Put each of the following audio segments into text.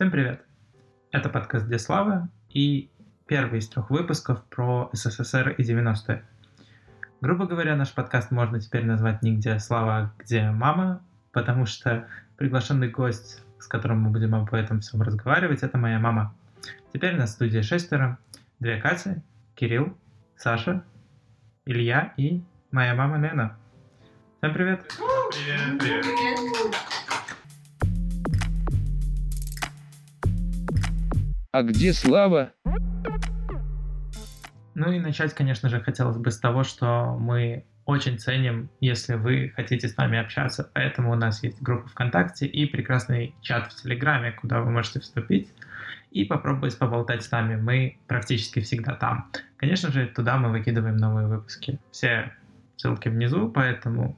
Всем привет! Это подкаст «Где слава» и первый из трех выпусков про СССР и 90-е. Грубо говоря, наш подкаст можно теперь назвать не «Где слава», а «Где мама», потому что приглашенный гость, с которым мы будем об этом всем разговаривать, это моя мама. Теперь на студии шестеро. Две Кати, Кирилл, Саша, Илья и моя мама Лена. Всем привет! Привет, привет. А где Слава? Ну и начать, конечно же, хотелось бы с того, что мы очень ценим, если вы хотите с нами общаться. Поэтому у нас есть группа ВКонтакте и прекрасный чат в Телеграме, куда вы можете вступить и попробовать поболтать с нами. Мы практически всегда там. Конечно же, туда мы выкидываем новые выпуски. Все ссылки внизу, поэтому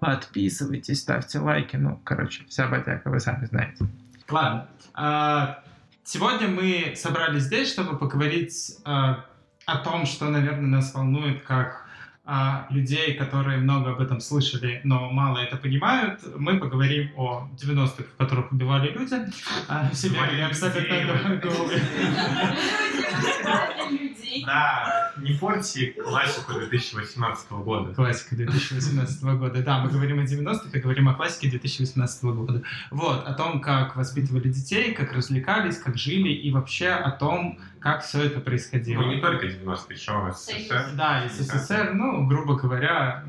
подписывайтесь, ставьте лайки. Ну, короче, вся батяка, вы сами знаете. Ладно. А, Сегодня мы собрались здесь, чтобы поговорить э, о том, что, наверное, нас волнует как э, людей, которые много об этом слышали, но мало это понимают. Мы поговорим о 90-х, в которых убивали люди. А, все бегали абсолютно. Да, не порти классику 2018 года. Классика 2018 года. Да, мы говорим о 90-х и говорим о классике 2018 года. Вот, о том, как воспитывали детей, как развлекались, как жили и вообще о том, как все это происходило. Ну, не только 90-е, еще СССР. Да, и СССР, ну, грубо говоря,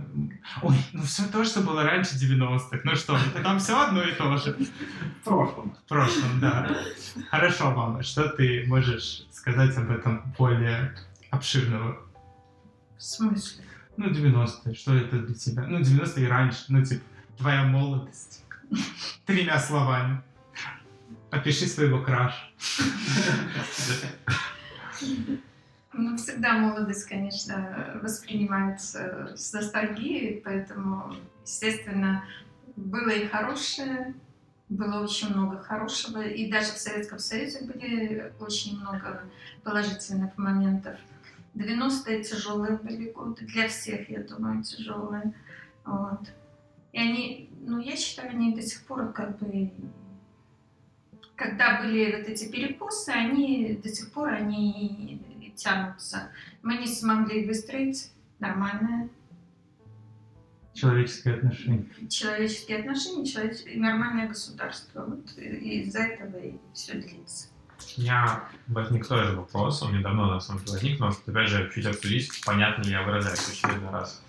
ой, ну все то, что было раньше 90-х. Ну что, это там все одно и то же. В прошлом. В прошлом, да. Хорошо, мама, что ты можешь сказать об этом более обширного? В смысле? Ну, 90-е, что это для тебя? Ну, 90-е и раньше, ну, типа, твоя молодость. Тремя словами. Опиши своего краша. Ну, всегда молодость, конечно, воспринимается с ностальгией, поэтому, естественно, было и хорошее, было очень много хорошего, и даже в Советском Союзе были очень много положительных моментов. 90-е тяжелые были годы, для всех, я думаю, тяжелые. Вот. И они, ну, я считаю, они до сих пор как бы когда были вот эти перекусы, они до сих пор они тянутся. Мы не смогли выстроить нормальное Человеческие отношения. человеческие отношения, человеч... нормальное государство. Вот из-за этого и все длится. У меня возник тоже вопрос, он недавно на самом деле возник, но опять же чуть обсудить, понятно ли я выражаюсь в очередной раз.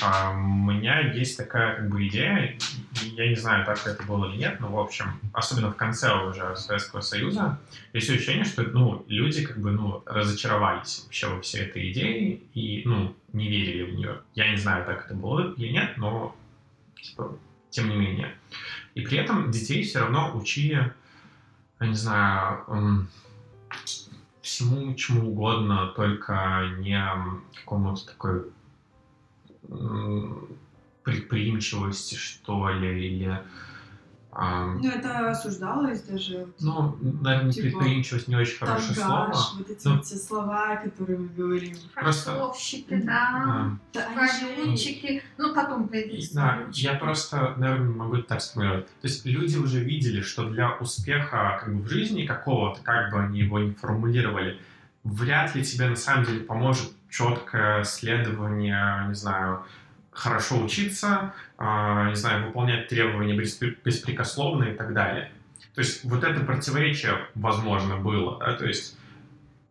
А, у меня есть такая как бы идея, я не знаю, так это было или нет, но в общем, особенно в конце уже Советского Союза, есть ощущение, что ну, люди как бы ну, разочаровались вообще во всей этой идее и ну, не верили в нее. Я не знаю, так это было или нет, но типа, тем не менее. И при этом детей все равно учили, я не знаю, всему чему угодно, только не какому-то такой предприимчивости, что ли, или... ам, Ну, это осуждалось даже. ну, наверное, Типа, предприимчивость не очень хорошее Торгаш, слово. вот эти Ну. все слова, которые мы говорим. Просто- Форцовщики, да, Да. Ну, потом появились Да, я просто, наверное, могу это так сформулировать. То есть люди уже видели, что для успеха как бы, в жизни какого-то, как бы они его не формулировали, вряд ли тебе на самом деле поможет четкое следование, не знаю, хорошо учиться, а, не знаю, выполнять требования беспре- беспрекословно и так далее. То есть вот это противоречие, возможно, было. Да? То есть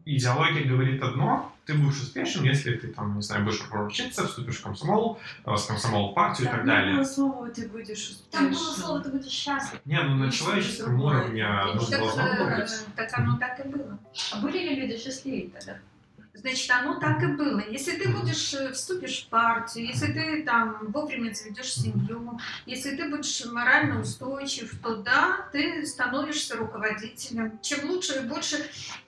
идеология говорит одно, ты будешь успешен, если ты, там, не знаю, будешь учиться, вступишь в комсомол, э, с комсомол в партию и так Там далее. было слова, ты будешь Там успешным. было слово, ты будешь счастлив. Не, ну на Ну, человеческом уровне ну, Так, должно э, быть. так оно так и было. А были ли люди счастливее тогда? Значит, оно так и было. Если ты будешь, э, вступишь в партию, если ты там вовремя заведешь семью, если ты будешь морально устойчив, то да, ты становишься руководителем. Чем лучше и больше...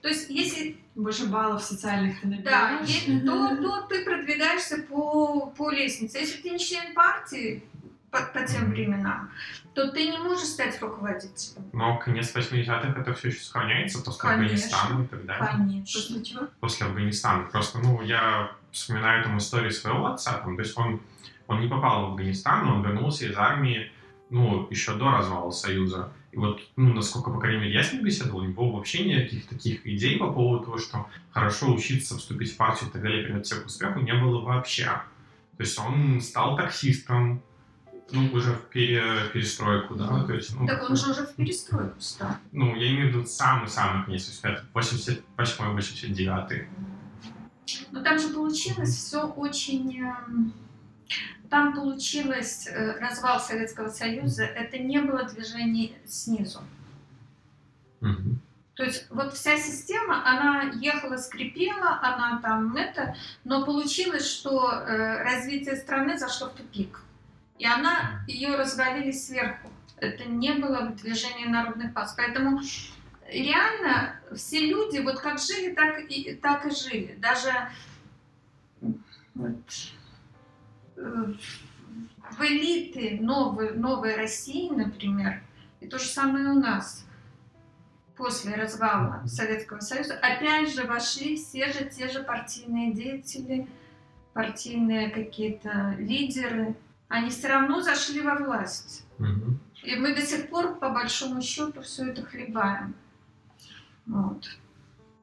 То есть, если Больше баллов социальных ты да, набираешь. то, то ты продвигаешься по, по лестнице. Если ты не член партии по, по тем временам, то ты не можешь стать руководителем. Но конец 80-х это все еще сохраняется после Конечно. Афганистана и так далее. Конечно. После чего? После Афганистана. Просто, ну, я вспоминаю там историю своего отца, там, то есть он, он не попал в Афганистан, но он вернулся из армии, ну, еще до развала Союза. И вот, ну, насколько, по крайней мере, я с ним беседовал, у него вообще никаких таких идей по поводу того, что хорошо учиться, вступить в партию и так далее, приводит всех к успеху, не было вообще. То есть он стал таксистом, ну, уже в пере- перестройку, да, то есть, ну, Так он же уже в перестройку стал. ну, я имею в виду самый-самый конец, 88-89. Но там же получилось все очень... эм, Там получилось э, развал Советского Союза, это не было движений снизу. Мгм. То есть вот вся система, она ехала, скрипела, она там это, но получилось, что э, развитие страны зашло в тупик. И она, ее развалили сверху. Это не было движение народных масс. Поэтому реально все люди вот как жили, так и, так и жили. Даже вот, э, в элиты новой, новой России, например, и то же самое у нас после развала Советского Союза, опять же вошли все же те же партийные деятели, партийные какие-то лидеры. Они все равно зашли во власть. Мгм. И мы до сих пор, по большому счету, все это хлебаем. Вот.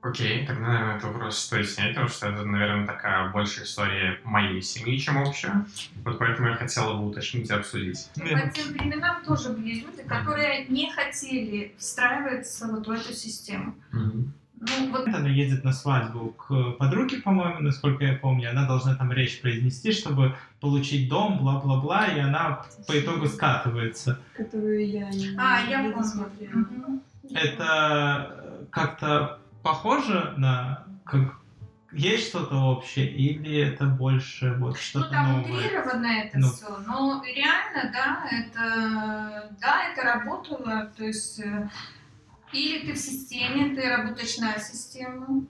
Окей, тогда, наверное, этот вопрос стоит снять, потому что это, наверное, такая большая история моей семьи, чем общая. Вот поэтому я хотела бы уточнить и обсудить. Но по тем временам тоже были люди, которые не хотели встраиваться вот в эту систему. Мгм. Ну, вот Она едет на свадьбу к подруге, по-моему, насколько я помню. Она должна там речь произнести, чтобы получить дом, бла-бла-бла, и она по итогу скатывается. Которую я не, А, не я помню. досмотрела. Мгм. Это как-то похоже на... Как... Есть что-то общее, или это больше вот Ну, что-то там новое? утрировано это Ну. все, но реально, да, это, да, это работало, то есть э, или ты в системе, ты работаешь на систему,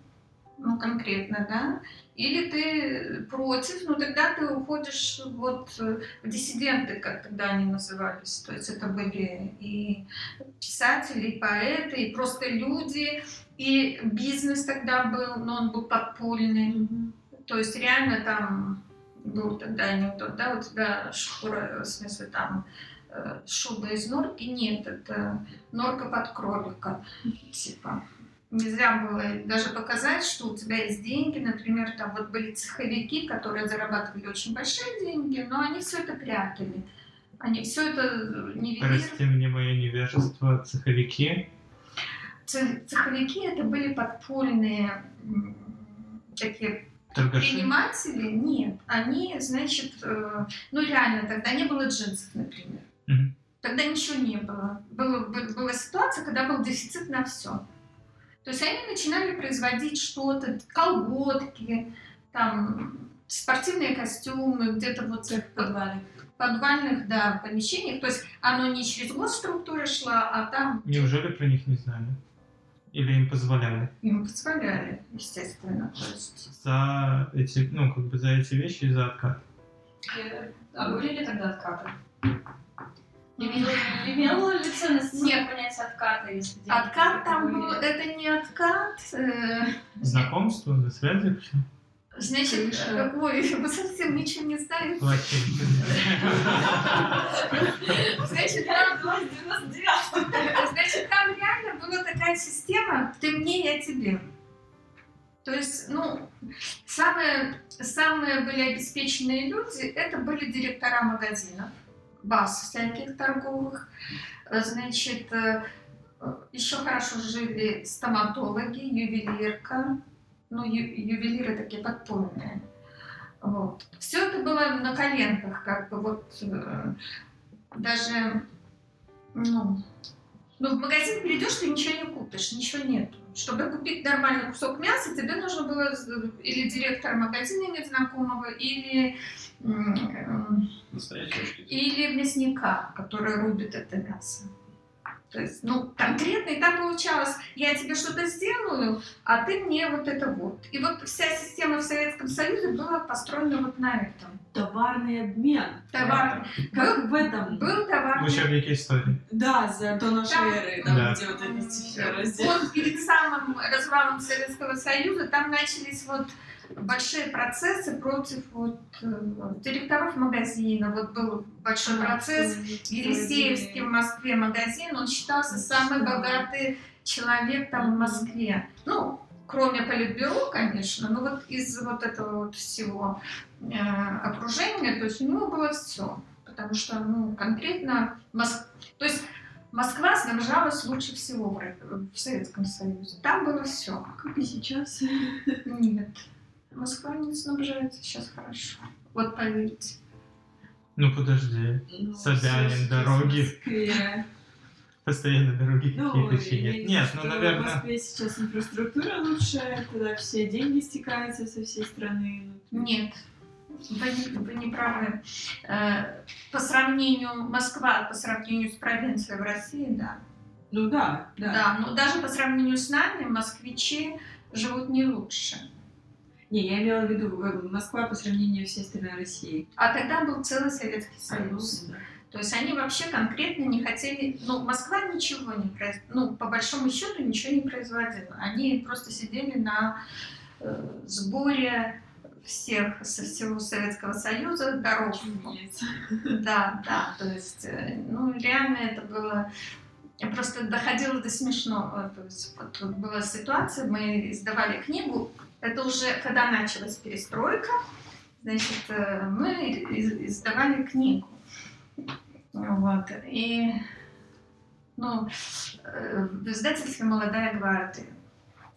ну, конкретно, да, или ты против, ну, тогда ты уходишь вот в диссиденты, как тогда они назывались, то есть это были и писатели, и поэты, и просто люди, и бизнес тогда был, но он был подпольный, Мгм. то есть реально там был тогда анекдот, да, у тебя шкура, в смысле там э, шуба из норки, нет, это норка под кролика, типа. Нельзя было даже показать, что у тебя есть деньги, например, там вот были цеховики, которые зарабатывали очень большие деньги, но они все это прятали. Они все это нивелировали. Прости мне мое невежество, цеховики. Це- Цеховики это были подпольные такие Торгаши. Предприниматели нет, они, значит, э, ну реально, тогда не было джинсов, например. Мгм. Тогда ничего не было. было. бы- Была ситуация, когда был дефицит на все. То есть они начинали производить что-то, колготки, там, спортивные костюмы, где-то вот в подвале. подвальных, да, помещениях. То есть оно не через госструктуры шло, а там Неужели про них не знали? Или им позволяли? им позволяли, естественно. То есть За эти, ну, как бы за эти вещи и за откат. А были ли тогда откаты? Имело, имело ли ценность Нет. понятие отката, если деньги Откат там был, это не откат, э, Знакомство, на связи вообще? Значит, Крыша. э, ой, вы совсем ничего не знаете. Значит, там, значит, там реально была такая система «ты мне, я тебе». То есть, ну, самые, самые были обеспеченные люди, это были директора магазинов, баз всяких торговых. Э, Значит, э, еще хорошо жили стоматологи, ювелирка. Ну, ю- ювелиры такие подпольные. Вот. Все это было на коленках, как бы вот э, даже, ну, ну, в магазин придешь, ты ничего не купишь, ничего нет. Чтобы купить нормальный кусок мяса, тебе нужно было или директора магазина иметь знакомого, или, учитель. Или мясника, который рубит это мясо. То есть, ну, конкретно, и там получалось, я тебе что-то сделаю, а ты мне вот это вот. И вот вся система в Советском Союзе была построена вот на этом. Товарный обмен. Товар. Как в этом. Был товар. В учебнике истории. Да, за до нашей Там- эры, там, Да. где вот эти все разделы. Вот перед самым развалом Советского Союза там начались вот большие процессы против вот, э, директоров магазина. Вот был большой процесс в Елисеевске в Москве магазин. Он считался самый богатый человек там в Москве. Ну, кроме политбюро, конечно, но вот из вот этого вот всего э, окружения, то есть у него было все. Потому что, ну, конкретно, Моск... то есть Москва снабжалась лучше всего в, в Советском Союзе. Там было все. Как и сейчас. Нет. Москва не снабжается сейчас хорошо. Вот поверьте. Ну подожди, Ну, Собянин, в дороги. Постоянно дороги Ну, какие-то чинят. Нет, что ну, В наверное, Москве сейчас инфраструктура лучше, туда все деньги стекаются со всей страны. Нет. Вы не, вы не правы. Э, По сравнению Москва, по сравнению с провинцией в России, да. Ну да, да. Да, но даже по сравнению с нами москвичи живут не лучше. Не, я имела в виду Москва по сравнению с всей страной России. А тогда был целый Советский Союз. Ну, да. То есть они вообще конкретно не хотели, ну, Москва ничего не производила, ну, по большому счету ничего не производила. Они просто сидели на э, сборе всех со всего Советского Союза дорог. Да, да, то есть, э, ну, реально это было просто доходило до смешного. То есть, вот, вот была ситуация, мы издавали книгу, это уже когда началась перестройка, значит, э, мы из- издавали книгу. Вот, и ну, э, в издательстве «Молодая гвардия»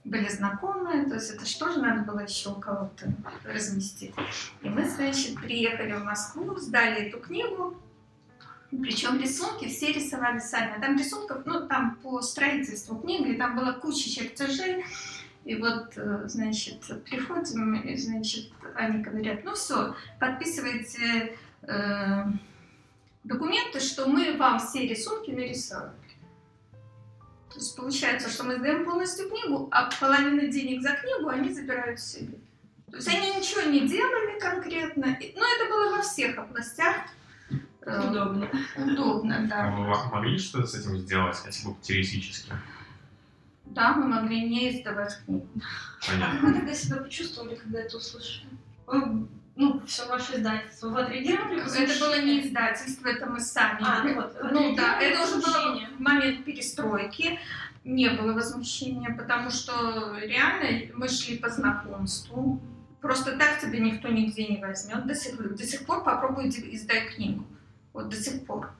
были знакомые, то есть это что же надо было еще у кого-то разместить. И мы, значит, приехали в Москву, сдали эту книгу, причем рисунки все рисовали сами. Там рисунков, ну, там по строительству книги, там была куча чертежей. И вот, э, значит, приходим, и, значит, они говорят, ну все, подписывайте э, документы, что мы вам все рисунки нарисовали. То есть получается, что мы сдаем полностью книгу, а половину денег за книгу они забирают себе. То есть они ничего не делали конкретно. И- Ну, это было во всех областях. Удобно. Удобно, А да. Вы ва- могли что-то с этим сделать, хотя бы теоретически? Да, мы могли не издавать книгу. Понятно. Как вы тогда себя почувствовали, когда это услышали? Вы, ну, все ваше издательство. Вы отреагировали? Это было не издательство, это мы сами. А, ну вот. Ну да, это уже было в момент перестройки. Не было возмущения, потому что реально мы шли по знакомству. Просто так тебя никто нигде не возьмет. До сих, до сих пор попробуй издай книгу. Вот до сих пор.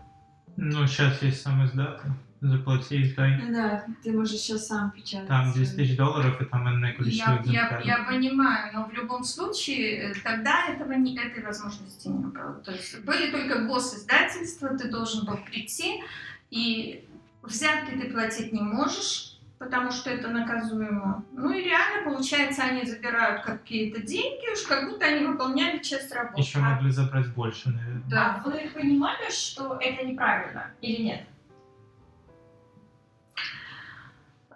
ну сейчас есть сам издаты. Заплати и дай. Да, ты можешь сейчас сам печатать. Там 10 тысяч долларов, и там иное количество Я, я, я понимаю, но в любом случае э, тогда этого не, этой возможности не было. То есть были только госиздательства, ты должен был прийти, и взятки ты платить не можешь, потому что это наказуемо. Ну и реально, получается, они забирают какие-то деньги, уж как будто они выполняли часть работы. Еще могли забрать больше, наверное. Да. А вы понимали, что это неправильно или нет?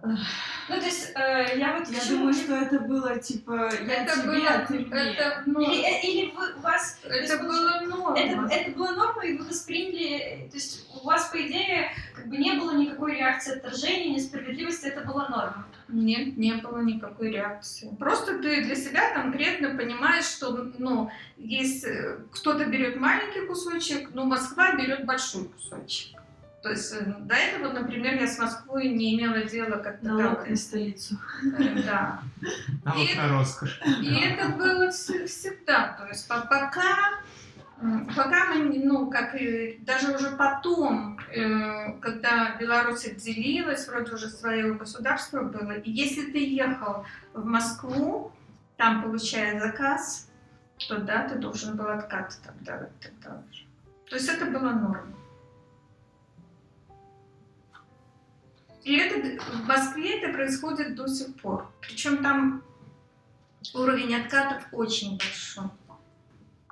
Ну, то есть, э, я вот Я к чему- думаю, что это было типа я Это тебе, было, а ты мне. это, ну, Или, э, или вы, у вас... то есть, это было норма. Это, это была норма, и вы восприняли... То есть у вас, по идее, как бы не было никакой реакции отторжения, несправедливости, это была норма. Нет, не было никакой реакции. Просто ты для себя конкретно понимаешь, что, ну, если кто-то берет маленький кусочек, но Москва берет большой кусочек. То есть э, до этого, например, я с Москвой не имела дела как-то Налог так. на столицу. Э, Да. Налог И- на роскошь. И это было вс- всегда. То есть по- пока, пока мы, не- ну, как и даже уже потом, э, когда Беларусь отделилась, вроде уже свое государство было, и если ты ехал в Москву, там получая заказ, то да, ты должен был откат тогда. тогда уже. То есть это была норма. И это в Москве это происходит до сих пор. Причем там уровень откатов очень большой.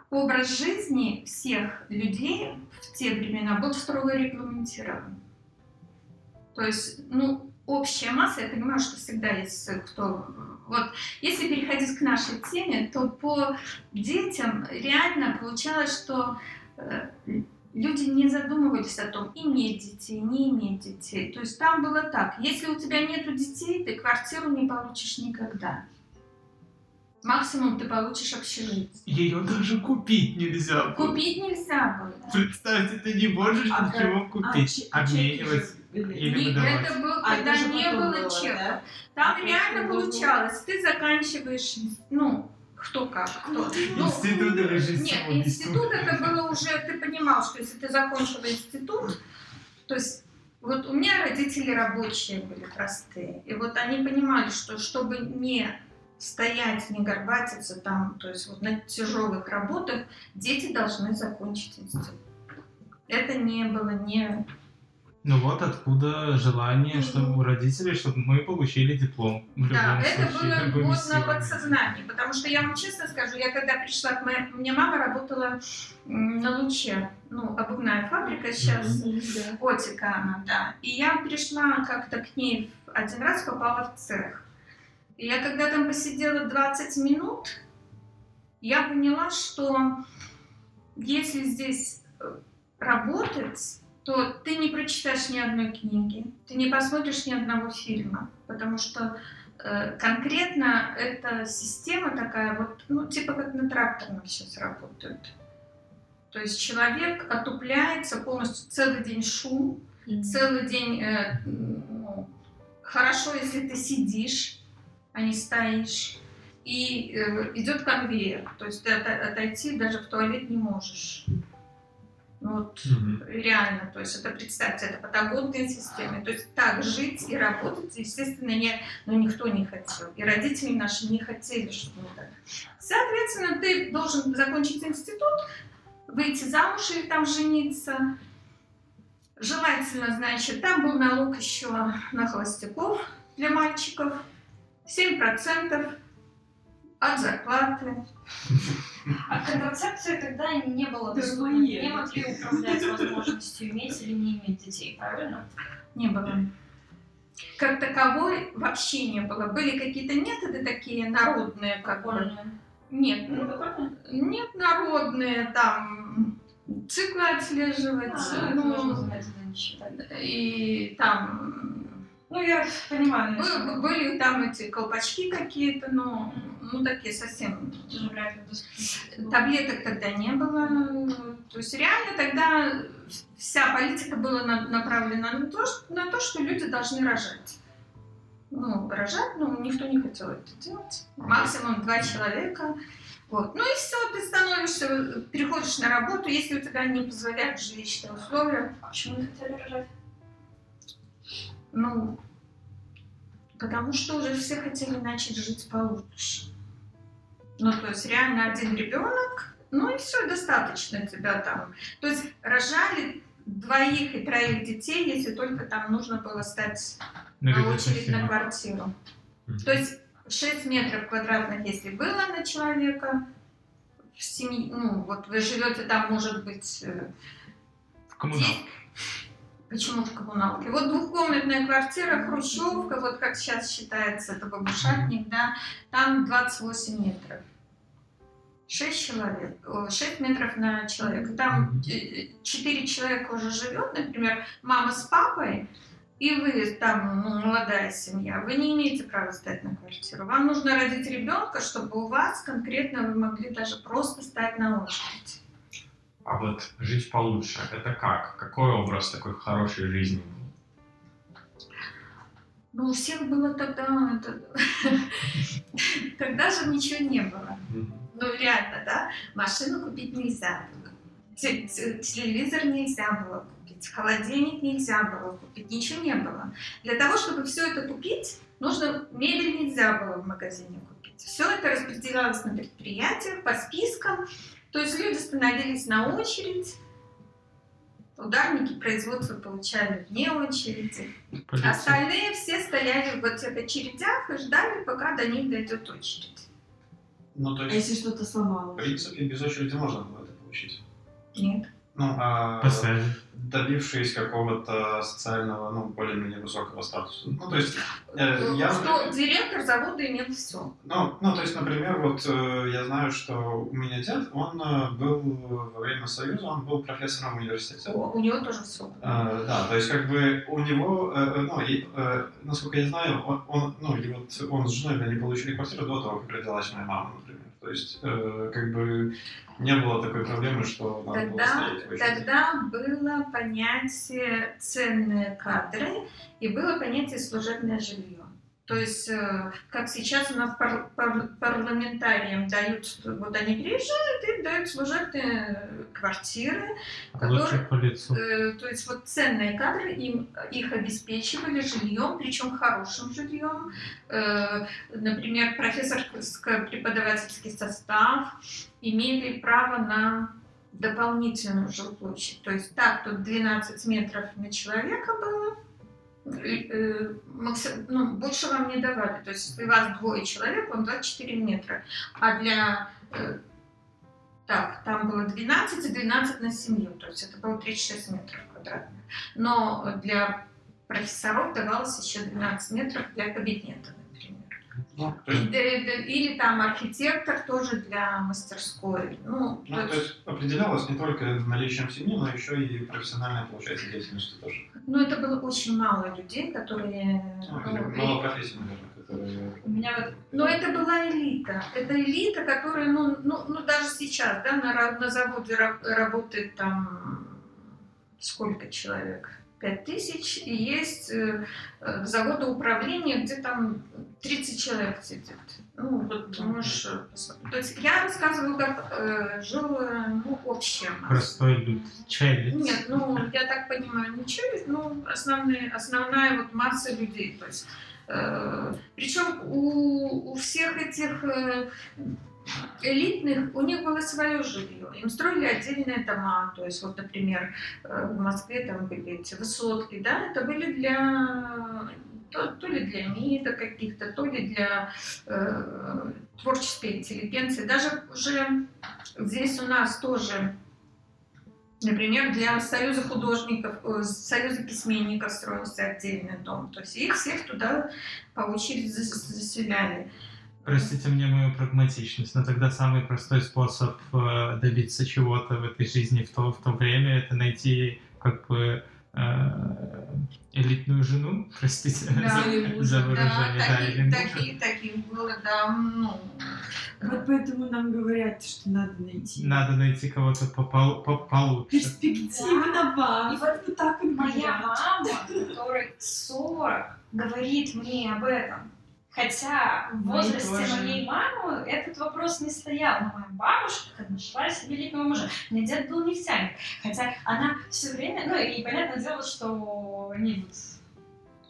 Образ жизни всех людей в те времена был строго регламентирован. То есть, ну, общая масса, я понимаю, что всегда есть э, кто... Вот, если переходить к нашей теме, то по детям реально получалось, что э, люди не задумывались о том, иметь детей, не иметь детей. То есть там было так, если у тебя нету детей, ты квартиру не получишь никогда. Максимум ты получишь общежитие. Ее даже купить нельзя. было. Купить нельзя было. Представьте, ты не можешь А ничего купить. че- а чеки Обменивать. же были? Или выдавать. это был, А, когда не было чека. да? Там есть реально это было- получалось. Ты заканчиваешь, ну, кто как, кто. Ну, Институт режиссера Нет, убийства. институт это было уже, ты понимал, что если ты закончила институт, то есть вот у меня родители рабочие были простые, и вот они понимали, что чтобы не стоять, не горбатиться там, то есть вот на тяжелых работах, дети должны закончить институт. Это не было не... Ну вот откуда желание, чтобы у родителей, чтобы мы получили диплом. В Да, это случае, было вот на подсознании, потому что я вам честно скажу, я когда пришла к моей... У меня мама работала на Луче, ну, обувная фабрика сейчас, котика она, да. И я пришла как-то к ней один раз, попала в цех. И я когда там посидела 20 минут, я поняла, что если здесь э, работать, то ты не прочитаешь ни одной книги, ты не посмотришь ни одного фильма, потому что э, конкретно эта система такая вот, ну, типа как на тракторном сейчас работают. То есть человек отупляется полностью целый день шум, целый день э, ну, хорошо, если ты сидишь, а не стоишь. И э, идет конвейер, то есть ты ото- отойти даже в туалет не можешь. Ну Вот Мгм. реально, то есть это представьте, это патагонные системы. То есть так жить и работать, естественно, не, ну, никто не хотел. И родители наши не хотели, чтобы мы так. Соответственно, ты должен закончить институт, выйти замуж или там жениться. Желательно, значит, там был налог еще на холостяков для мальчиков. 7% от зарплаты. А контрацепция тогда не было доступна. Не могли управлять возможностью иметь или не иметь детей, правильно? Не было. Как таковой вообще не было. Были какие-то методы такие народные, как бы. Нет, Ну, нет народные, там, циклы отслеживать, А, ну, и там Ну, я понимаю, Бы- наверное, Были там эти колпачки какие-то, но ну такие совсем. доступно. Таблеток тогда не было. То есть реально тогда вся политика была на- направлена на то, что, на то, что люди должны рожать. Ну, рожать, ну, никто не хотел это делать. Максимум два человека. Вот. Ну и все, ты становишься, переходишь на работу, если у тебя не позволяют жилищные условия. Почему не хотели рожать? Ну, потому что уже все хотели начать жить получше. Ну, то есть реально один ребенок, ну и все, достаточно тебя там. То есть рожали двоих и троих детей, если только там нужно было стать На на очередь на квартиру. Мгм. То есть 6 метров квадратных, если было на человека, в семье, ну, вот вы живете там, может быть, э, В коммуналке. Почему в коммуналке? Вот двухкомнатная квартира, хрущевка, вот как сейчас считается, это бабушатник, да, там 28 метров. 6 человек, 6 метров на человека. Там Мгм. 4 человека уже живет, например, мама с папой, и вы там, ну, молодая семья, вы не имеете права стать на квартиру. Вам нужно родить ребенка, чтобы у вас конкретно вы могли даже просто стать на очередь. А вот жить получше, это как? Какой образ такой хорошей жизни? Ну, у всех было тогда... Тогда же ничего не было. Ну, реально, да? Машину купить нельзя было. Те- те- Телевизор нельзя было купить. Холодильник нельзя было купить. Ничего не было. Для того, чтобы все это купить, нужно... Мебель нельзя было в магазине купить. Все это распределялось на предприятиях по спискам. То есть люди становились на очередь. Ударники производства получали вне очереди. Полиция. Остальные все стояли в этих очередях и ждали, пока до них дойдет очередь. Ну, то А есть, если что-то в сломалось? принципе, без очереди можно было это получить. Нет. Ну, а добившись какого-то социального, ну, более-менее высокого статуса. Ну, то есть, э, я... Что директор завода имел все. Ну, ну, то есть, например, вот э, я знаю, что у меня дед, он э, был во время Союза, он был профессором в университете. У него тоже все. Э, да, то есть как бы у него, э, э, ну, и, э, насколько я знаю, он, он, ну, и вот он с женой, они получили квартиру до того, как родилась моя мама. То есть, э, как бы не было такой проблемы, что надо было Тогда, стоять в очереди. тогда было понятие ценные кадры и было понятие служебное жилье. То есть, э, как сейчас у нас пар- пар- парламентариям дают, вот они приезжают и дают служебные квартиры, Лучше которые, э, то есть вот ценные кадры, им, их обеспечивали жильем, причем хорошим жильем. Э, например, профессорско-преподавательский состав имели право на дополнительную жилплощадь. То есть так, тут 12 метров на человека было, ну, больше вам не давали. То есть если вас двое человек, вам 24 метра. А для... э, так, там было 12 и 12 на семью. То есть это было 36 метров квадратных. Но для профессоров давалось еще 12 метров для кабинета. Ну, то есть, да- да- Или там архитектор тоже для мастерской. Ну, ну, то то есть определялось не только наличием семьи, но еще и профессиональной, получается, деятельностью тоже. ну, это было очень мало людей, которые... Ну, ну, мало профессий, наверное, которые... У меня вот Но это была элита. Это элита, которая, ну, ну, ну даже сейчас, да, на, на заводе ра- работает там сколько человек? Пять тысяч, и есть э, э, заводы управления, где там 30 человек сидит. Ну, вот можешь э. То есть я рассказываю, как э, жил, э, ну, общее. Простой люд. Челюсть. Нет, ну, я так понимаю, не челюсть, ну, основные, основная вот масса людей. То есть, причем у, у всех этих э, элитных, у них было свое жилье. Им строили отдельные дома. То есть, вот, например, э, в Москве там были эти высотки, да, это были для то, то ли для МИДа каких-то, то ли для э, творческой интеллигенции. Даже уже здесь у нас тоже Например, для Союза художников, э, Союза письменников строился отдельный дом. То есть их всех туда по очереди зас- заселяли. Простите мне мою прагматичность, но тогда самый простой способ э, добиться чего-то в этой жизни в то, в то время это найти как бы э, элитную жену, простите Да, за, или за Да, выражение, да, или таких, мужа. таких, таких было, да, ну, Вот поэтому нам говорят, что надо найти Надо найти кого-то попол- по- получше. перспективного. И И вот вот так вот моя мама, которой 40, говорит мне об этом. Хотя в возрасте тоже. моей мамы этот вопрос не стоял. Но моя бабушка нашла себе великого мужа. У меня дед был нефтяник. Хотя она все время... Ну и понятное дело, что они вот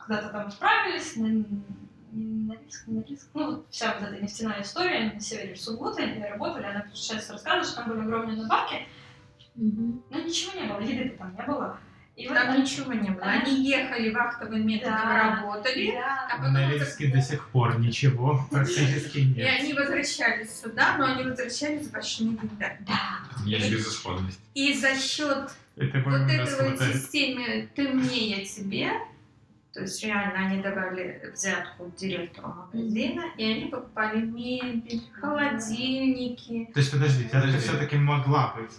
куда-то там отправились на, на Норильск, на Норильск. Ну, вот вся вот эта нефтяная история, они на севере Сургута, они работали, она сейчас рассказывает, что там были огромные надбавки, Мгм. но ничего не было, еды там не было. И вот там они- ничего не было. Они ехали вахтовым методом, Да. работали, Да. а потом Норильске до сих пор ничего практически и нет. они возвращались сюда, но они возвращались с большими деньгами. Да. Есть безысходность. И за счет Это вот этой вот системе «ты мне, я тебе», то есть реально они давали взятку директору магазина, и они покупали мебель, холодильники. То есть, подождите, это все-таки могла быть.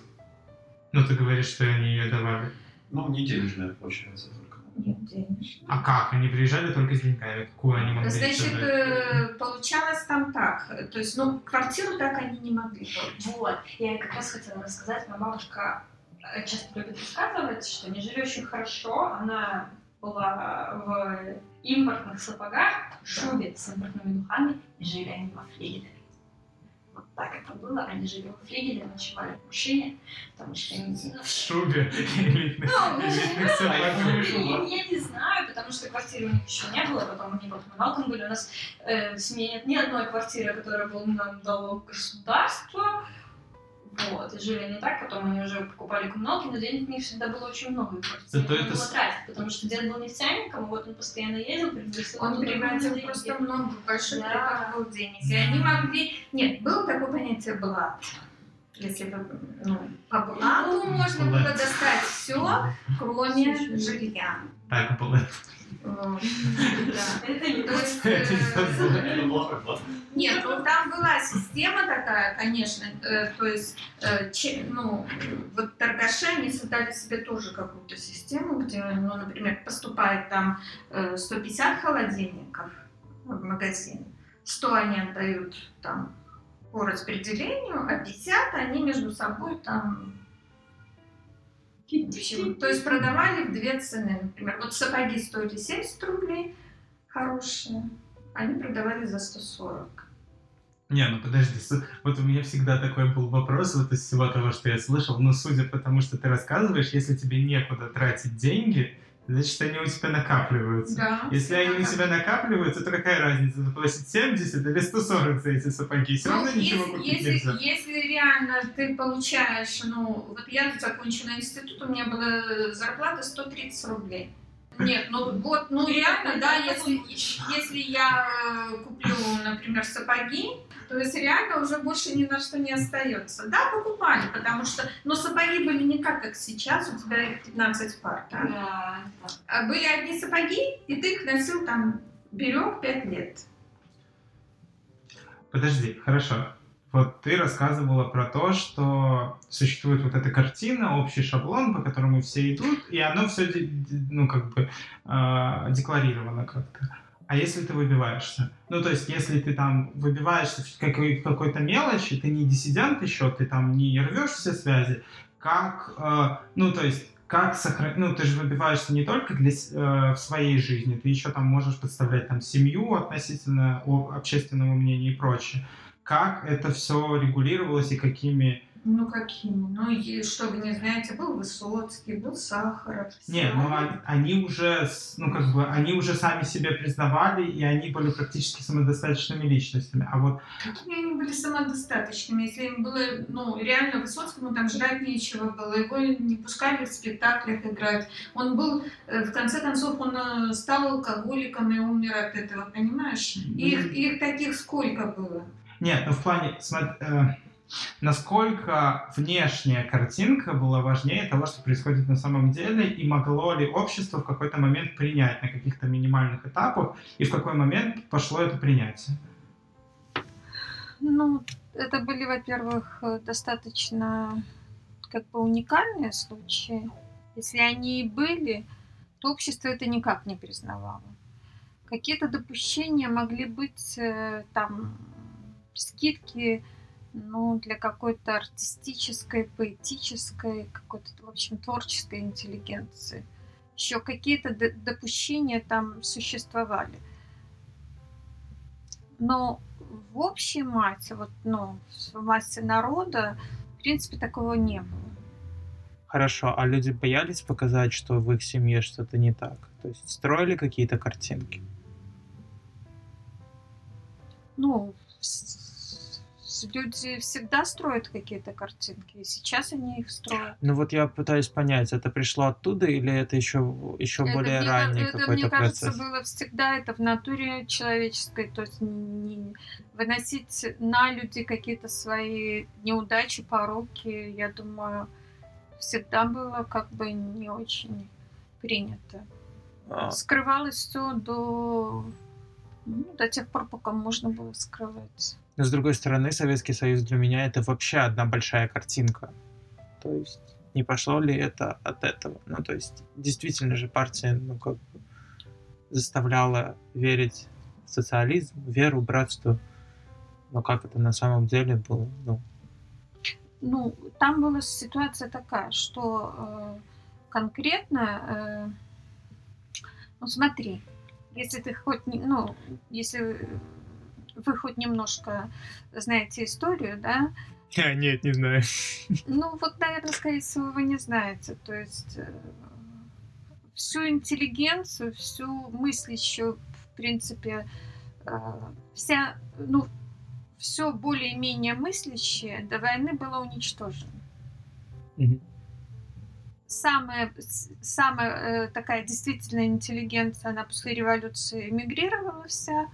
Ну, ты говоришь, что они ее давали. Ну, не денежная, получается, только. Нет денег. А как? Они приезжали только с деньгами? Какую они могли Значит, э, получалось там так. То есть, ну, квартиру так они не могли. Вот. Я как раз хотела рассказать. Моя бабушка э, часто любит рассказывать, что они жили очень хорошо. Она была в импортных сапогах, в шубе с импортными духами, и жили они во флигеле. Так это было. Они жили во флигеле, ночевали в машине, потому что они... ну, В шубе Ну. Я, не знаю, потому что квартиры у них еще не было, потом они по коммуналкам были. У нас э, в семье нет ни одной квартиры, которая была нам дало государство. Вот, и жили они так, потом они уже покупали коммуналки, но денег у них всегда было очень много, и просто некуда это было тратить, потому что дед был нефтяником, и вот он постоянно ездил, привозил Он привозил деньги. просто много, большой Да. был денег. И они могли... Нет, было такое понятие блат. Если бы, ну, по блату можно было достать все, кроме жилья. Так было. Это э. Нет, ну там была система такая, конечно, э, то есть, э, ну, вот торгаши, они создали себе тоже какую-то систему, где, ну, например, поступает там э, 150 холодильников в магазин, 100 они отдают там по распределению, а 50 они между собой там в общем, то есть продавали в две цены, например. Вот сапоги стоили 70 рублей, хорошие, они продавали за 140. Не, ну подожди, вот у меня всегда такой был вопрос, вот из всего того, что я слышал, но судя по тому, что ты рассказываешь, если тебе некуда тратить деньги, значит, они у тебя накапливаются. Да. Если они у тебя накапливаются, то какая разница, заплатить 70 или 140 за эти сапоги? Все равно Ну, ничего если, купить если, нельзя. если реально ты получаешь, ну, вот я закончила институт, у меня была зарплата 130 рублей. Нет, ну вот, ну реально, да, если, если я э, куплю, например, сапоги, то есть реально уже больше ни на что не остается. Да, покупали, потому что, но сапоги были не как, как сейчас, у тебя их 15 пар, да. Да, да. А были одни сапоги, и ты их носил там, берег 5 лет. Подожди, хорошо. Вот ты рассказывала про то, что существует вот эта картина, общий шаблон, по которому все идут, и оно все, ну, как бы, э, декларировано как-то. А если ты выбиваешься? Ну, то есть, если ты там выбиваешься в какой- в какой-то мелочи, ты не диссидент еще, ты там не рвешь все связи, как, э, ну, то есть, как сохранить, ну, ты же выбиваешься не только для, э, в своей жизни, ты еще там можешь подставлять там семью относительно общественного мнения и прочее. Как это все регулировалось и какими... Ну какими? Ну и что вы не знаете, был Высоцкий, был Сахаров. Не, ну а- они уже, ну как бы, они уже сами себя признавали, и они были практически самодостаточными личностями. А вот Какими они были самодостаточными, если им было, ну, реально Высоцкому там жрать нечего было, его не пускали в спектаклях играть. Он был, э, в конце концов, он э, стал алкоголиком и умер от этого, понимаешь? Их, их таких сколько было? Нет, ну в плане, смо- э, насколько внешняя картинка была важнее того, что происходит на самом деле, и могло ли общество в какой-то момент принять на каких-то минимальных этапах, и в какой момент пошло это принятие? Ну, это были, во-первых, достаточно как бы уникальные случаи. Если они и были, то общество это никак не признавало. Какие-то допущения могли быть э, там скидки ну, для какой-то артистической, поэтической, какой-то, в общем, творческой интеллигенции. Еще какие-то допущения там существовали. Но в общей массе, вот, ну, в массе народа, в принципе, такого не было. Хорошо, а люди боялись показать, что в их семье что-то не так? То есть строили какие-то картинки? Ну, люди всегда строят какие-то картинки, и сейчас они их строят. Ну вот я пытаюсь понять, это пришло оттуда или это еще, еще Это более мне- ранний это, какой-то мне кажется, процесс? было всегда это в натуре человеческой, то есть не- выносить на люди какие-то свои неудачи, пороки, я думаю, всегда было как бы не очень принято. А, Скрывалось все до, ну, до тех пор, пока можно было скрывать. Но с другой стороны, Советский Союз для меня это вообще одна большая картинка. То есть не пошло ли это от этого? Ну, то есть действительно же партия, ну, как бы заставляла верить в социализм, веру, братство. Но как это на самом деле было? Ну, Ну, там была ситуация такая, что э, конкретно, э, ну смотри, если ты хоть, ну, если вы хоть немножко знаете историю, да, А, нет, не знаю. ну вот, наверное, скорее всего, вы не знаете, то есть э, всю интеллигенцию, всю мыслящую, в принципе, э, вся, ну, все более-менее мыслящее до войны было уничтожено. Мгм. самая, самая э, такая действительно интеллигенция, она после революции эмигрировала вся.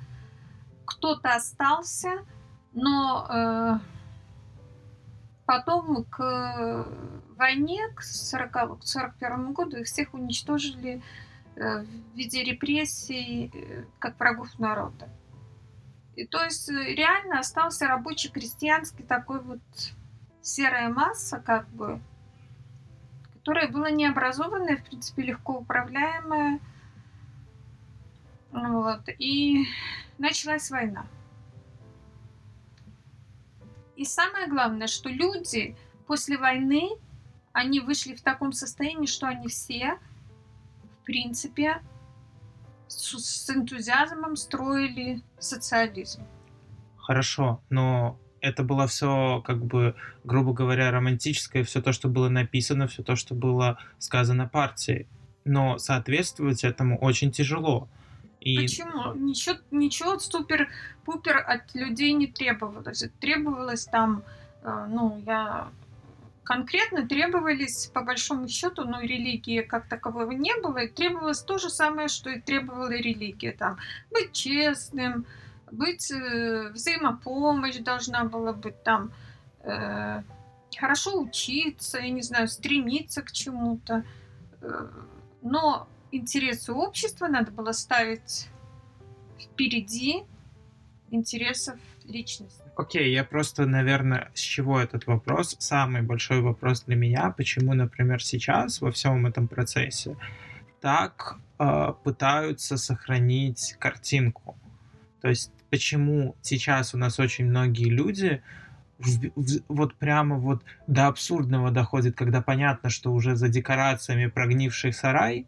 Кто-то остался, но э, потом к войне, к 40, к 41 году их всех уничтожили э, в виде репрессий, э, как врагов народа. И то есть э, реально остался рабочий крестьянский такой вот серая масса, как бы, которая была необразованная, в принципе, легко управляемая. Вот. И началась война. И самое главное, что люди после войны, они вышли в таком состоянии, что они все, в принципе, с, с энтузиазмом строили социализм. Хорошо, но это было все, как бы, грубо говоря, романтическое, все то, что было написано, все то, что было сказано партией. Но соответствовать этому очень тяжело. И... Почему? Ничего, ничего супер-пупер от людей не требовалось. Требовалось там, э, ну, я конкретно требовались, по большому счету, ну, религии как такового не было, и требовалось то же самое, что и требовала религия. Там, быть честным, быть, э, взаимопомощь должна была быть там, э, хорошо учиться, я не знаю, стремиться к чему-то. Э, но интересы общества надо было ставить впереди интересов личности. Окей, okay, я просто, наверное, с чего этот вопрос? Самый большой вопрос для меня, почему, например, сейчас во всем этом процессе так э, пытаются сохранить картинку. То есть почему сейчас у нас очень многие люди в, в, вот прямо вот до абсурдного доходит, когда понятно, что уже за декорациями прогнивший сарай,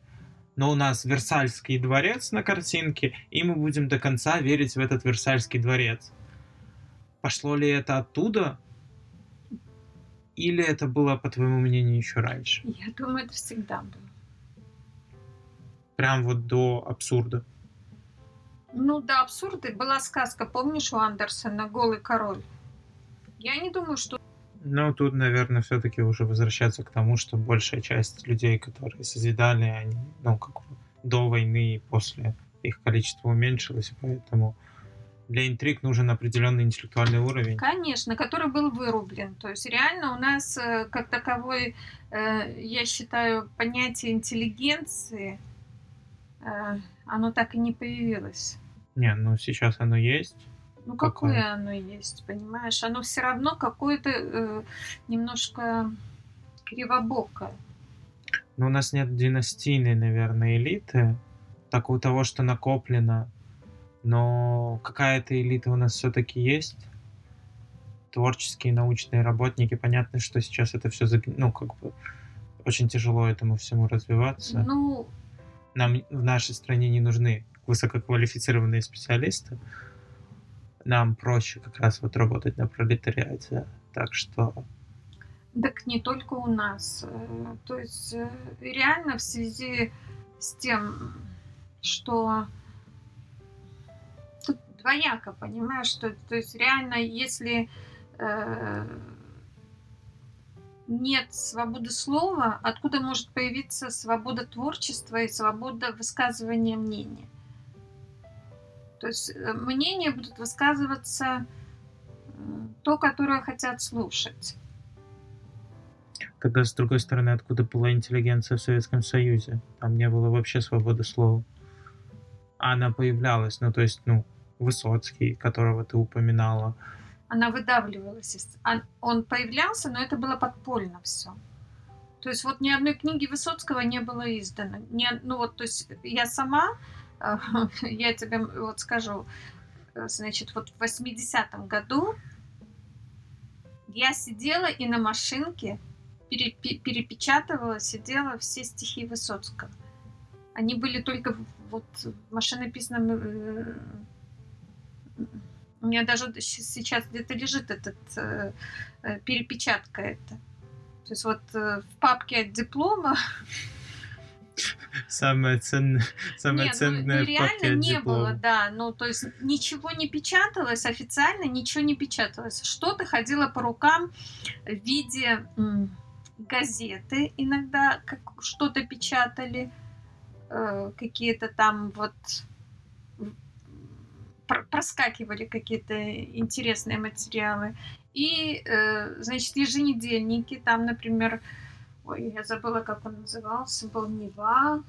но у нас Версальский дворец на картинке, и мы будем до конца верить в этот Версальский дворец. Пошло ли это оттуда? Или это было, по твоему мнению, еще раньше? Я думаю, это всегда было. Прям вот до абсурда. Ну, до абсурда. Была сказка, помнишь, у Андерсона «Голый король»? Я не думаю, что ну, тут, наверное, все-таки уже возвращаться к тому, что большая часть людей, которые созидали, они, ну, как до войны и после их количество уменьшилось, поэтому для интриг нужен определенный интеллектуальный уровень. Конечно, который был вырублен. То есть реально у нас э, как таковой, э, я считаю, понятие интеллигенции, э, оно так и не появилось. Не, ну сейчас оно есть. Ну, какое, какое оно есть, понимаешь? Оно все равно какое-то э, немножко кривобокое. Ну, у нас нет династийной, наверное, элиты, так у того, что накоплено. Но какая-то элита у нас все-таки есть. Творческие, научные работники. Понятно, что сейчас это все, ну, как бы, очень тяжело этому всему развиваться. Ну... Нам в нашей стране не нужны высококвалифицированные специалисты нам проще как раз вот работать на пролетариате. Так что... Так не только у нас. Э, то есть э, реально в связи с тем, что тут двояко, понимаешь, что то есть реально, если э, нет свободы слова, откуда может появиться свобода творчества и свобода высказывания мнения? То есть э, мнения будут высказываться то, которое хотят слушать. Тогда, с другой стороны, откуда была интеллигенция в Советском Союзе? Там не было вообще свободы слова. Она появлялась, ну, то есть, ну, Высоцкий, которого ты упоминала. Она выдавливалась. Он появлялся, но это было подпольно все. То есть вот ни одной книги Высоцкого не было издано. Не, ну вот, то есть я сама я тебе вот скажу, э, значит, вот в 80-м году я сидела и на машинке перепечатывала, сидела все стихи Высоцкого. Они были только вот в машинописном... Э, у меня даже сейчас где-то лежит этот э, перепечатка это. То есть вот в папке от диплома самое ценное, самое Нет, ценное ну, реально не диплом. было, да. Ну, то есть ничего не печаталось, официально ничего не печаталось. Что-то ходило по рукам в виде газеты, иногда как что-то печатали, э, какие-то там вот пр- проскакивали какие-то интересные материалы. И, э, значит, еженедельники, там, например, ой, я забыла, как он назывался, был Нева,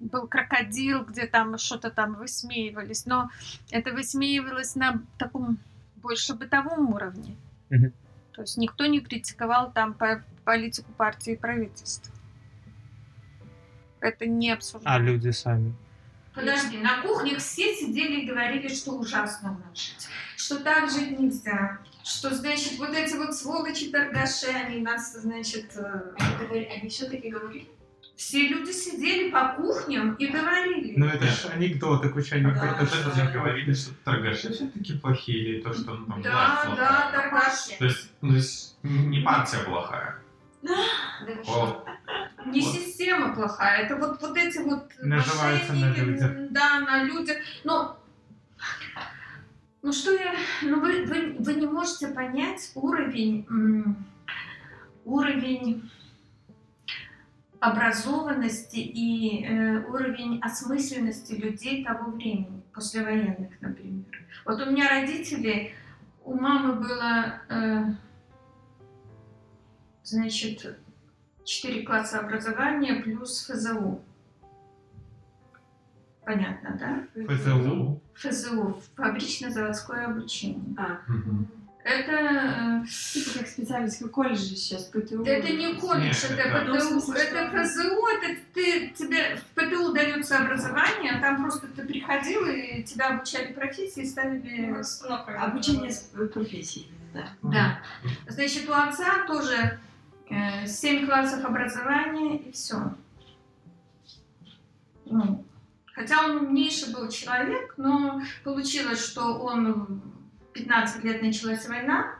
был крокодил, где там что-то там высмеивались, но это высмеивалось на таком больше бытовом уровне. Мгм. То есть никто не критиковал там по- политику партии и правительства. Это не А обсуждалось. люди сами. Подожди, на кухнях все сидели и говорили, что ужасно у нас жить, что так жить нельзя, что, значит, вот эти вот сволочи торгаши, они нас, значит, э, Говори- Они все-таки говорили? все люди сидели по кухням и говорили. Ну это ж анекдоты, куча анекдотов. То, что мне говорили, что торгаши все-таки плохие, или то, что ну, там да, власть да, торгаши. То есть, ну, то есть не партия плохая. Да? О, Не Вот. система плохая, это вот, вот эти вот Наживаются на мошенники, людях. м, Да, на людях. Ну, ну что я... Ну вы, вы, вы не можете понять уровень... уровень образованности и э, уровень осмысленности людей того времени, послевоенных, например. Вот у меня родители, у мамы было, э, значит, 4 класса образования плюс ФЗУ. Понятно, да? ФЗУ. ФЗУ, фабрично-заводское обучение. А. Это, типа как специальность, как колледж сейчас, ПТУ. э, это не колледж, Нет, это Ну, ПТУ, смысле, это что- ФЗУ, это ты, тебе в ПТУ дается образование, а там просто ты приходил и тебя обучали профессии, ставили Остановка. Обучение с э, профессией, да. Да. Значит, у отца тоже э, 7 классов образования и все. Ну, хотя он умнейший был человек, но получилось, что он в 15 лет началась война,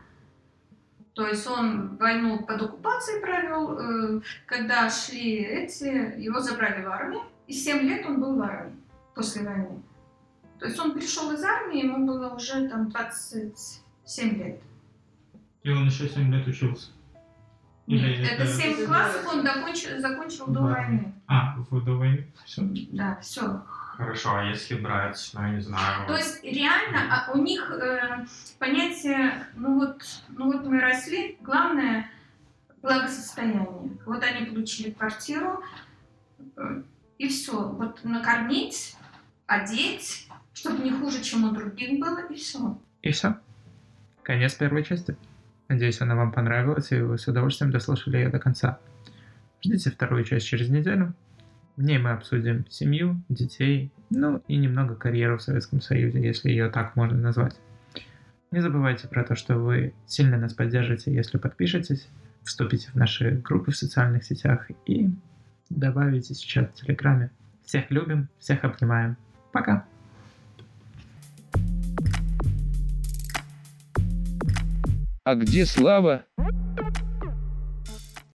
то есть он войну под оккупацией провел, э, когда шли эти, его забрали в армию, и 7 лет он был в армии после войны. То есть он пришел из армии, ему было уже там 27 лет. И он еще 7 лет учился. Нет, это это- 7 Это классов он закончил, закончил до войны. А, в до войны. Все. Да, все. Хорошо, а если брать, ну, я не знаю... То есть реально а, у них э, понятие, ну вот, ну вот мы росли, главное благосостояние. Вот они получили квартиру, э, и все. Вот накормить, одеть, чтобы не хуже, чем у других было, и все. И все. Конец первой части. Надеюсь, она вам понравилась, и вы с удовольствием дослушали ее до конца. Ждите вторую часть через неделю. В ней мы обсудим семью, детей, ну и немного карьеру в Советском Союзе, если ее так можно назвать. Не забывайте про то, что вы сильно нас поддержите, если подпишетесь, вступите в наши группы в социальных сетях и добавитесь в чат в Телеграме. Всех любим, всех обнимаем. Пока! А где Слава?